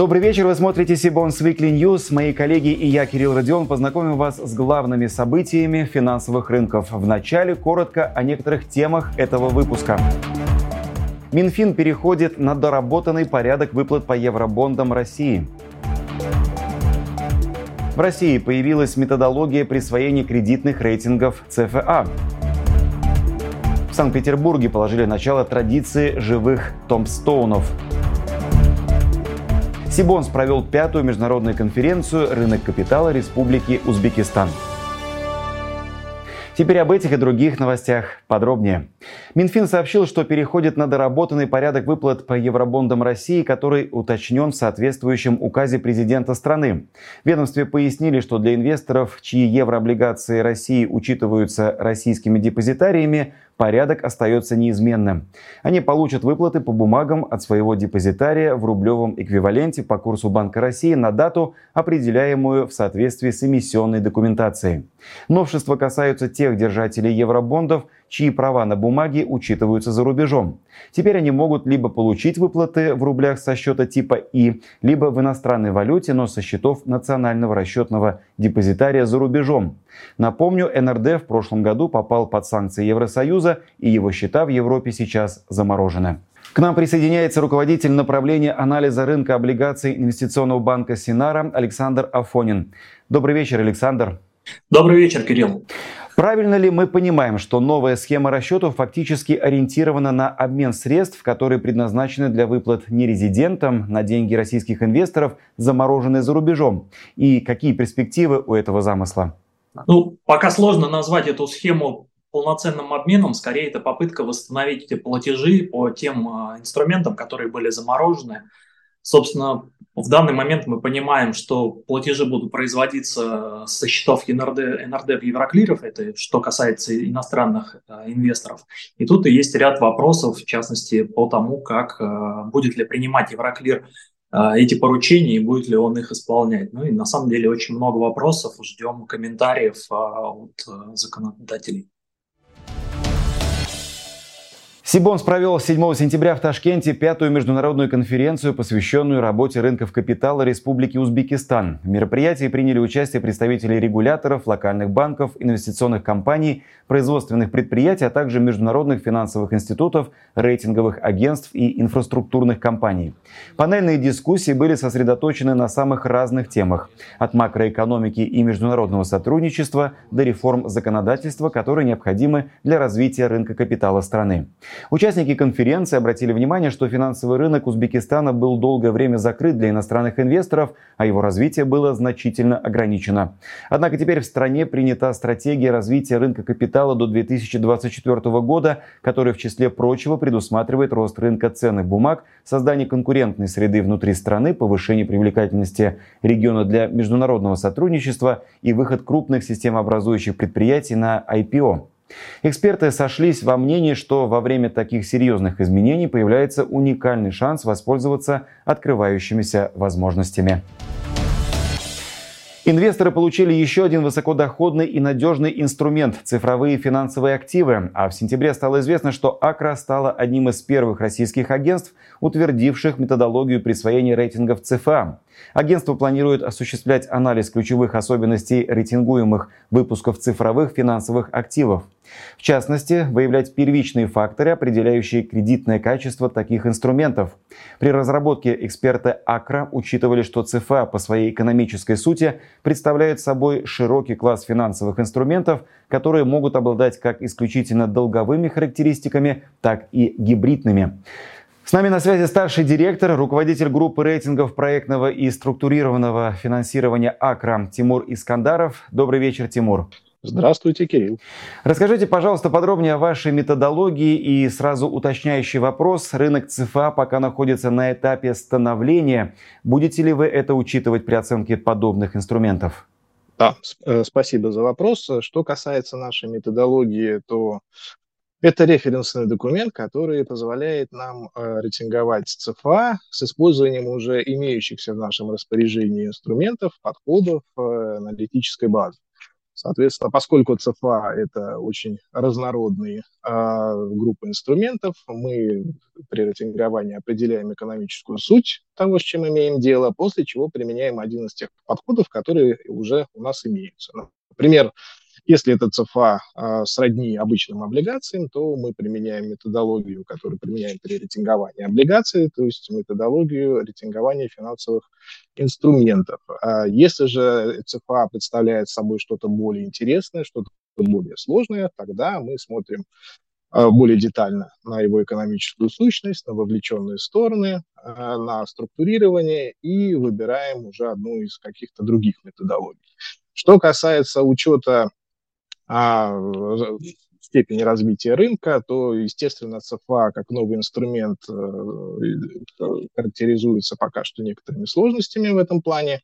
Добрый вечер, вы смотрите Сибонс Weekly News. Мои коллеги и я, Кирилл Родион, познакомим вас с главными событиями финансовых рынков. Вначале коротко о некоторых темах этого выпуска. Минфин переходит на доработанный порядок выплат по евробондам России. В России появилась методология присвоения кредитных рейтингов ЦФА. В Санкт-Петербурге положили начало традиции живых томстоунов – Сибонс провел пятую международную конференцию «Рынок капитала Республики Узбекистан». Теперь об этих и других новостях подробнее. Минфин сообщил, что переходит на доработанный порядок выплат по евробондам России, который уточнен в соответствующем указе президента страны. В ведомстве пояснили, что для инвесторов, чьи еврооблигации России учитываются российскими депозитариями, порядок остается неизменным. Они получат выплаты по бумагам от своего депозитария в рублевом эквиваленте по курсу Банка России на дату, определяемую в соответствии с эмиссионной документацией. Новшества касаются тех держателей евробондов, чьи права на бумаге учитываются за рубежом. Теперь они могут либо получить выплаты в рублях со счета типа И, либо в иностранной валюте, но со счетов национального расчетного депозитария за рубежом. Напомню, НРД в прошлом году попал под санкции Евросоюза, и его счета в Европе сейчас заморожены. К нам присоединяется руководитель направления анализа рынка облигаций инвестиционного банка Синара Александр Афонин. Добрый вечер, Александр. Добрый вечер, Кирилл. Правильно ли мы понимаем, что новая схема расчетов фактически ориентирована на обмен средств, которые предназначены для выплат нерезидентам на деньги российских инвесторов, замороженные за рубежом? И какие перспективы у этого замысла? Ну, пока сложно назвать эту схему полноценным обменом, скорее это попытка восстановить эти платежи по тем а, инструментам, которые были заморожены. Собственно, в данный момент мы понимаем, что платежи будут производиться со счетов НРД, НРД в евроклиров, это что касается иностранных э, инвесторов. И тут и есть ряд вопросов, в частности, по тому, как э, будет ли принимать евроклир э, эти поручения и будет ли он их исполнять. Ну и на самом деле очень много вопросов, ждем комментариев э, от э, законодателей. Сибонс провел 7 сентября в Ташкенте пятую международную конференцию, посвященную работе рынков капитала Республики Узбекистан. В мероприятии приняли участие представители регуляторов, локальных банков, инвестиционных компаний, производственных предприятий, а также международных финансовых институтов, рейтинговых агентств и инфраструктурных компаний. Панельные дискуссии были сосредоточены на самых разных темах. От макроэкономики и международного сотрудничества до реформ законодательства, которые необходимы для развития рынка капитала страны. Участники конференции обратили внимание, что финансовый рынок Узбекистана был долгое время закрыт для иностранных инвесторов, а его развитие было значительно ограничено. Однако теперь в стране принята стратегия развития рынка капитала до 2024 года, которая в числе прочего предусматривает рост рынка ценных бумаг, создание конкурентной среды внутри страны, повышение привлекательности региона для международного сотрудничества и выход крупных системообразующих предприятий на IPO. Эксперты сошлись во мнении, что во время таких серьезных изменений появляется уникальный шанс воспользоваться открывающимися возможностями. Инвесторы получили еще один высокодоходный и надежный инструмент – цифровые финансовые активы. А в сентябре стало известно, что Акра стала одним из первых российских агентств, утвердивших методологию присвоения рейтингов ЦФА. Агентство планирует осуществлять анализ ключевых особенностей рейтингуемых выпусков цифровых финансовых активов. В частности, выявлять первичные факторы, определяющие кредитное качество таких инструментов. При разработке эксперты АКРА учитывали, что ЦФА по своей экономической сути представляет собой широкий класс финансовых инструментов, которые могут обладать как исключительно долговыми характеристиками, так и гибридными. С нами на связи старший директор, руководитель группы рейтингов проектного и структурированного финансирования АКРА Тимур Искандаров. Добрый вечер, Тимур. Здравствуйте, Кирилл. Расскажите, пожалуйста, подробнее о вашей методологии и сразу уточняющий вопрос. Рынок ЦФА пока находится на этапе становления. Будете ли вы это учитывать при оценке подобных инструментов? Да, э, спасибо за вопрос. Что касается нашей методологии, то это референсный документ, который позволяет нам э, рейтинговать ЦФА с использованием уже имеющихся в нашем распоряжении инструментов, подходов, э, аналитической базы. Соответственно, поскольку ЦФА – это очень разнородные а, группы инструментов, мы при рейтинговании определяем экономическую суть того, с чем имеем дело, после чего применяем один из тех подходов, которые уже у нас имеются. Например, если это ЦФА а, сродни обычным облигациям, то мы применяем методологию, которую применяем при рейтинговании облигаций, то есть методологию рейтингования финансовых инструментов. А если же ЦФА представляет собой что-то более интересное, что-то более сложное, тогда мы смотрим а, более детально на его экономическую сущность, на вовлеченные стороны, а, на структурирование и выбираем уже одну из каких-то других методологий. Что касается учета а, степени развития рынка, то, естественно, ЦФА как новый инструмент э, э, характеризуется пока что некоторыми сложностями в этом плане.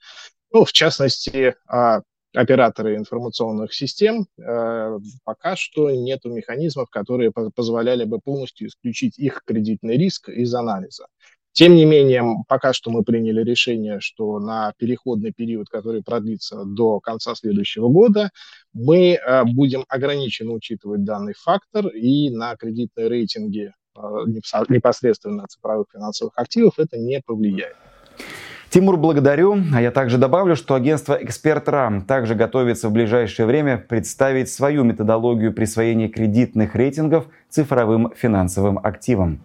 Ну, в частности, а, операторы информационных систем э, пока что нет механизмов, которые позволяли бы полностью исключить их кредитный риск из анализа. Тем не менее, пока что мы приняли решение, что на переходный период, который продлится до конца следующего года, мы э, будем ограниченно учитывать данный фактор, и на кредитные рейтинги э, непосредственно цифровых финансовых активов это не повлияет. Тимур, благодарю. А я также добавлю, что агентство «Эксперт.Рам» также готовится в ближайшее время представить свою методологию присвоения кредитных рейтингов цифровым финансовым активам.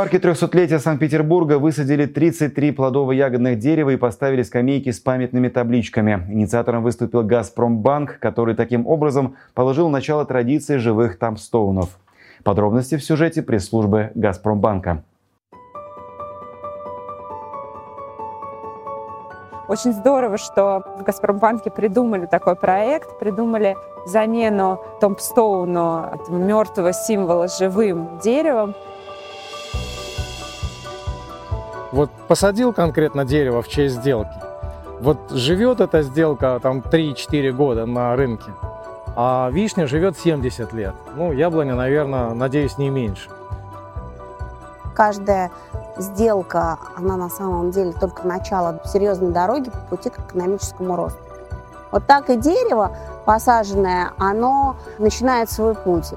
Парке 300-летия Санкт-Петербурга высадили 33 плодово-ягодных дерева и поставили скамейки с памятными табличками. Инициатором выступил «Газпромбанк», который таким образом положил начало традиции живых тамстоунов. Подробности в сюжете пресс-службы «Газпромбанка». Очень здорово, что в «Газпромбанке» придумали такой проект, придумали замену томпстоуну, мертвого символа, живым деревом – Вот посадил конкретно дерево в честь сделки. Вот живет эта сделка там 3-4 года на рынке, а вишня живет 70 лет. Ну, яблоня, наверное, надеюсь, не меньше. Каждая сделка, она на самом деле только начало серьезной дороги по пути к экономическому росту. Вот так и дерево посаженное, оно начинает свой путь.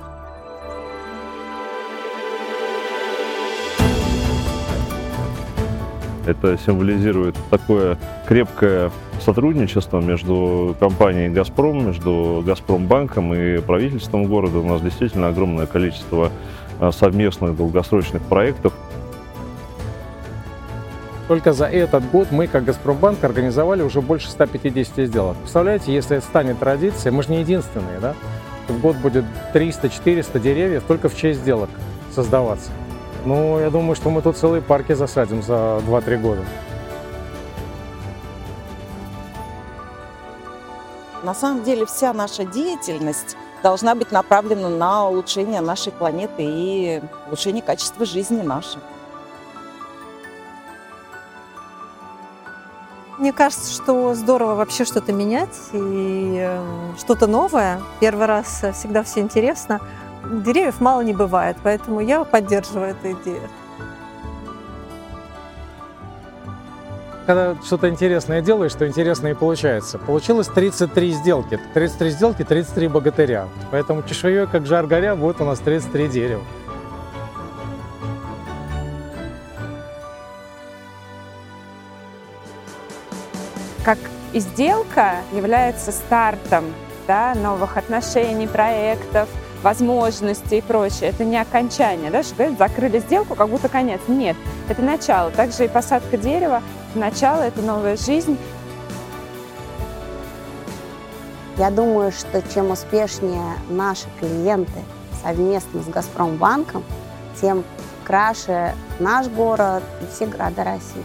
Это символизирует такое крепкое сотрудничество между компанией «Газпром», между «Газпромбанком» и правительством города. У нас действительно огромное количество а, совместных долгосрочных проектов. Только за этот год мы, как «Газпромбанк», организовали уже больше 150 сделок. Представляете, если это станет традицией, мы же не единственные, да? В год будет 300-400 деревьев только в честь сделок создаваться. Ну, я думаю, что мы тут целые парки засадим за 2-3 года. На самом деле вся наша деятельность должна быть направлена на улучшение нашей планеты и улучшение качества жизни нашей. Мне кажется, что здорово вообще что-то менять и э, что-то новое. Первый раз всегда все интересно деревьев мало не бывает, поэтому я поддерживаю эту идею. Когда что-то интересное делаешь, что интересное и получается. Получилось 33 сделки. 33 сделки, 33 богатыря. Поэтому чешуей, как жар горя, будет у нас 33 дерева. Как и сделка является стартом да, новых отношений, проектов – возможности и прочее. Это не окончание, да, что говорят, закрыли сделку, как будто конец. Нет, это начало. Также и посадка дерева, начало, это новая жизнь. Я думаю, что чем успешнее наши клиенты совместно с Газпромбанком, тем краше наш город и все города России.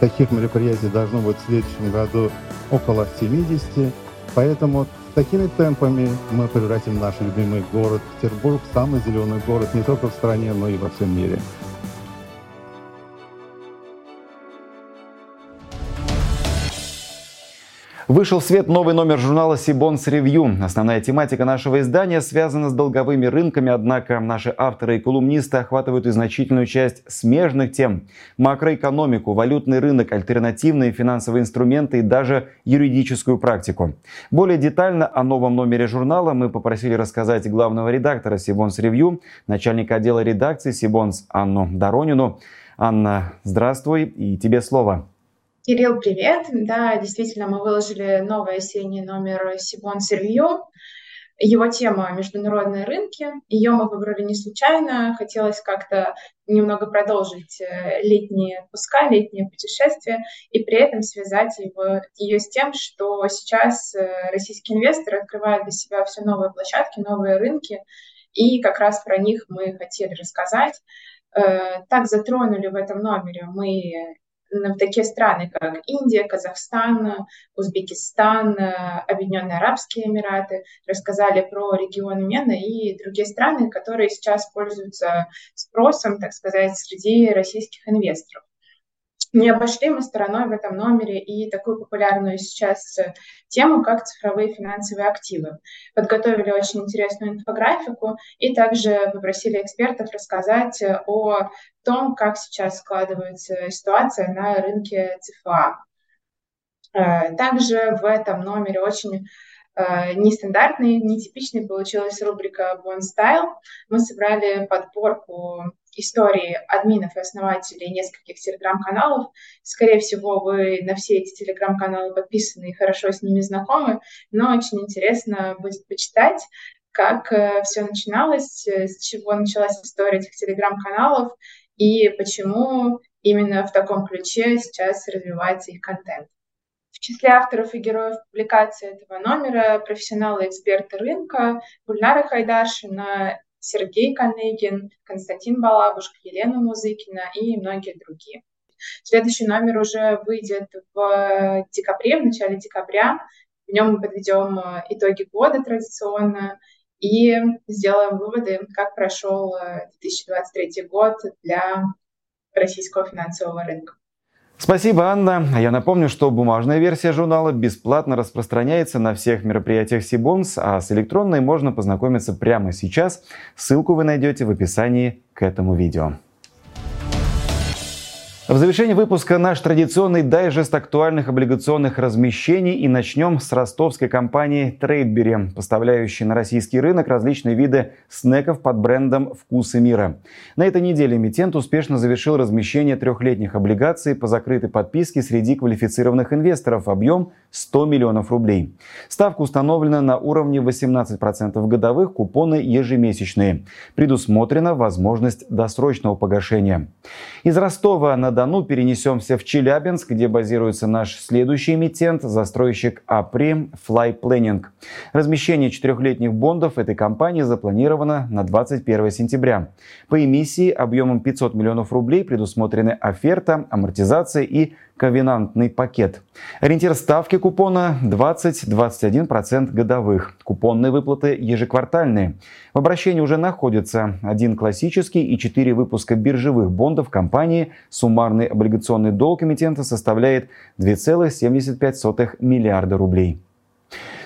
Таких мероприятий должно быть в следующем году около 70, поэтому Такими темпами мы превратим наш любимый город Петербург в самый зеленый город не только в стране, но и во всем мире. Вышел в свет новый номер журнала Сибонс Ревью. Основная тематика нашего издания связана с долговыми рынками, однако наши авторы и колумнисты охватывают и значительную часть смежных тем. Макроэкономику, валютный рынок, альтернативные финансовые инструменты и даже юридическую практику. Более детально о новом номере журнала мы попросили рассказать главного редактора Сибонс Ревью, начальника отдела редакции Сибонс Анну Доронину. Анна, здравствуй, и тебе слово. Кирилл, привет. Да, действительно, мы выложили новый осенний номер Сибон Сервью. Его тема «Международные рынки». Ее мы выбрали не случайно. Хотелось как-то немного продолжить э, летние отпуска, летние путешествия, и при этом связать его, ее с тем, что сейчас э, российские инвесторы открывают для себя все новые площадки, новые рынки, и как раз про них мы хотели рассказать. Э, так затронули в этом номере мы в такие страны, как Индия, Казахстан, Узбекистан, Объединенные Арабские Эмираты, рассказали про регион Мена и другие страны, которые сейчас пользуются спросом, так сказать, среди российских инвесторов. Не обошли мы стороной в этом номере и такую популярную сейчас тему, как цифровые финансовые активы. Подготовили очень интересную инфографику и также попросили экспертов рассказать о том, как сейчас складывается ситуация на рынке ЦФА. Э, также в этом номере очень нестандартный, нетипичный получилась рубрика Bond Style. Мы собрали подборку истории админов и основателей нескольких телеграм-каналов. Скорее всего, вы на все эти телеграм-каналы подписаны и хорошо с ними знакомы, но очень интересно будет почитать, как э, все начиналось, э, с чего началась история этих телеграм-каналов и почему именно в таком ключе сейчас развивается их контент. В числе авторов и героев публикации этого номера профессионалы эксперты рынка Гульнара Хайдашина, Сергей Конегин, Константин Балабушка, Елена Музыкина и многие другие. Следующий номер уже выйдет в декабре, в начале декабря. В нем мы подведем э, итоги года традиционно и сделаем выводы, как прошел 2023 э, год для российского финансового рынка. Спасибо, Анна. Я напомню, что бумажная версия журнала бесплатно распространяется на всех мероприятиях Сибонс, а с электронной можно познакомиться прямо сейчас. Ссылку вы найдете в описании к этому видео. В завершении выпуска наш традиционный дайджест актуальных облигационных размещений и начнем с ростовской компании Трейдбери, поставляющей на российский рынок различные виды снеков под брендом «Вкусы мира». На этой неделе эмитент успешно завершил размещение трехлетних облигаций по закрытой подписке среди квалифицированных инвесторов. Объем 100 миллионов рублей. Ставка установлена на уровне 18% годовых, купоны ежемесячные. Предусмотрена возможность досрочного погашения. Из Ростова на Дону перенесемся в Челябинск, где базируется наш следующий эмитент, застройщик АПРИ Fly Planning. Размещение четырехлетних бондов этой компании запланировано на 21 сентября. По эмиссии объемом 500 миллионов рублей предусмотрены оферта, амортизация и ковенантный пакет. Ориентир ставки купона 20-21% годовых. Купонные выплаты ежеквартальные. В обращении уже находится один классический и четыре выпуска биржевых бондов компании. Суммарный облигационный долг эмитента составляет 2,75 миллиарда рублей.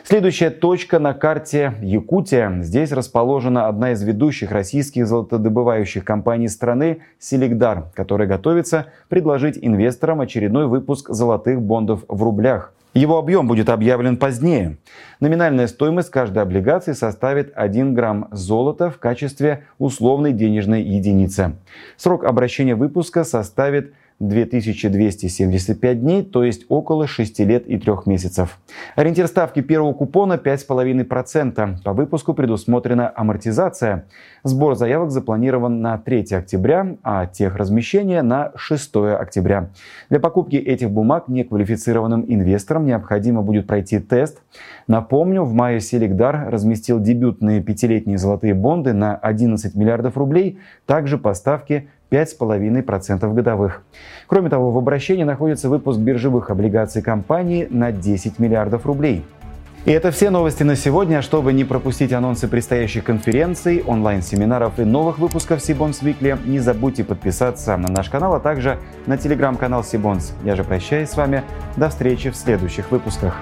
Следующая точка на карте Якутия. Здесь расположена одна из ведущих российских золотодобывающих компаний страны Селигдар, которая готовится предложить инвесторам очередной выпуск золотых бондов в рублях. Его объем будет объявлен позднее. Номинальная стоимость каждой облигации составит 1 грамм золота в качестве условной денежной единицы. Срок обращения выпуска составит 2275 дней, то есть около 6 лет и 3 месяцев. Ориентир ставки первого купона 5,5%. По выпуску предусмотрена амортизация. Сбор заявок запланирован на 3 октября, а техразмещение на 6 октября. Для покупки этих бумаг неквалифицированным инвесторам необходимо будет пройти тест. Напомню, в мае Селигдар разместил дебютные пятилетние золотые бонды на 11 миллиардов рублей, также по ставке 5,5% годовых. Кроме того, в обращении находится выпуск биржевых облигаций компании на 10 миллиардов рублей. И это все новости на сегодня. Чтобы не пропустить анонсы предстоящих конференций, онлайн-семинаров и новых выпусков Сибонс Викли, не забудьте подписаться на наш канал, а также на телеграм-канал Сибонс. Я же прощаюсь с вами. До встречи в следующих выпусках.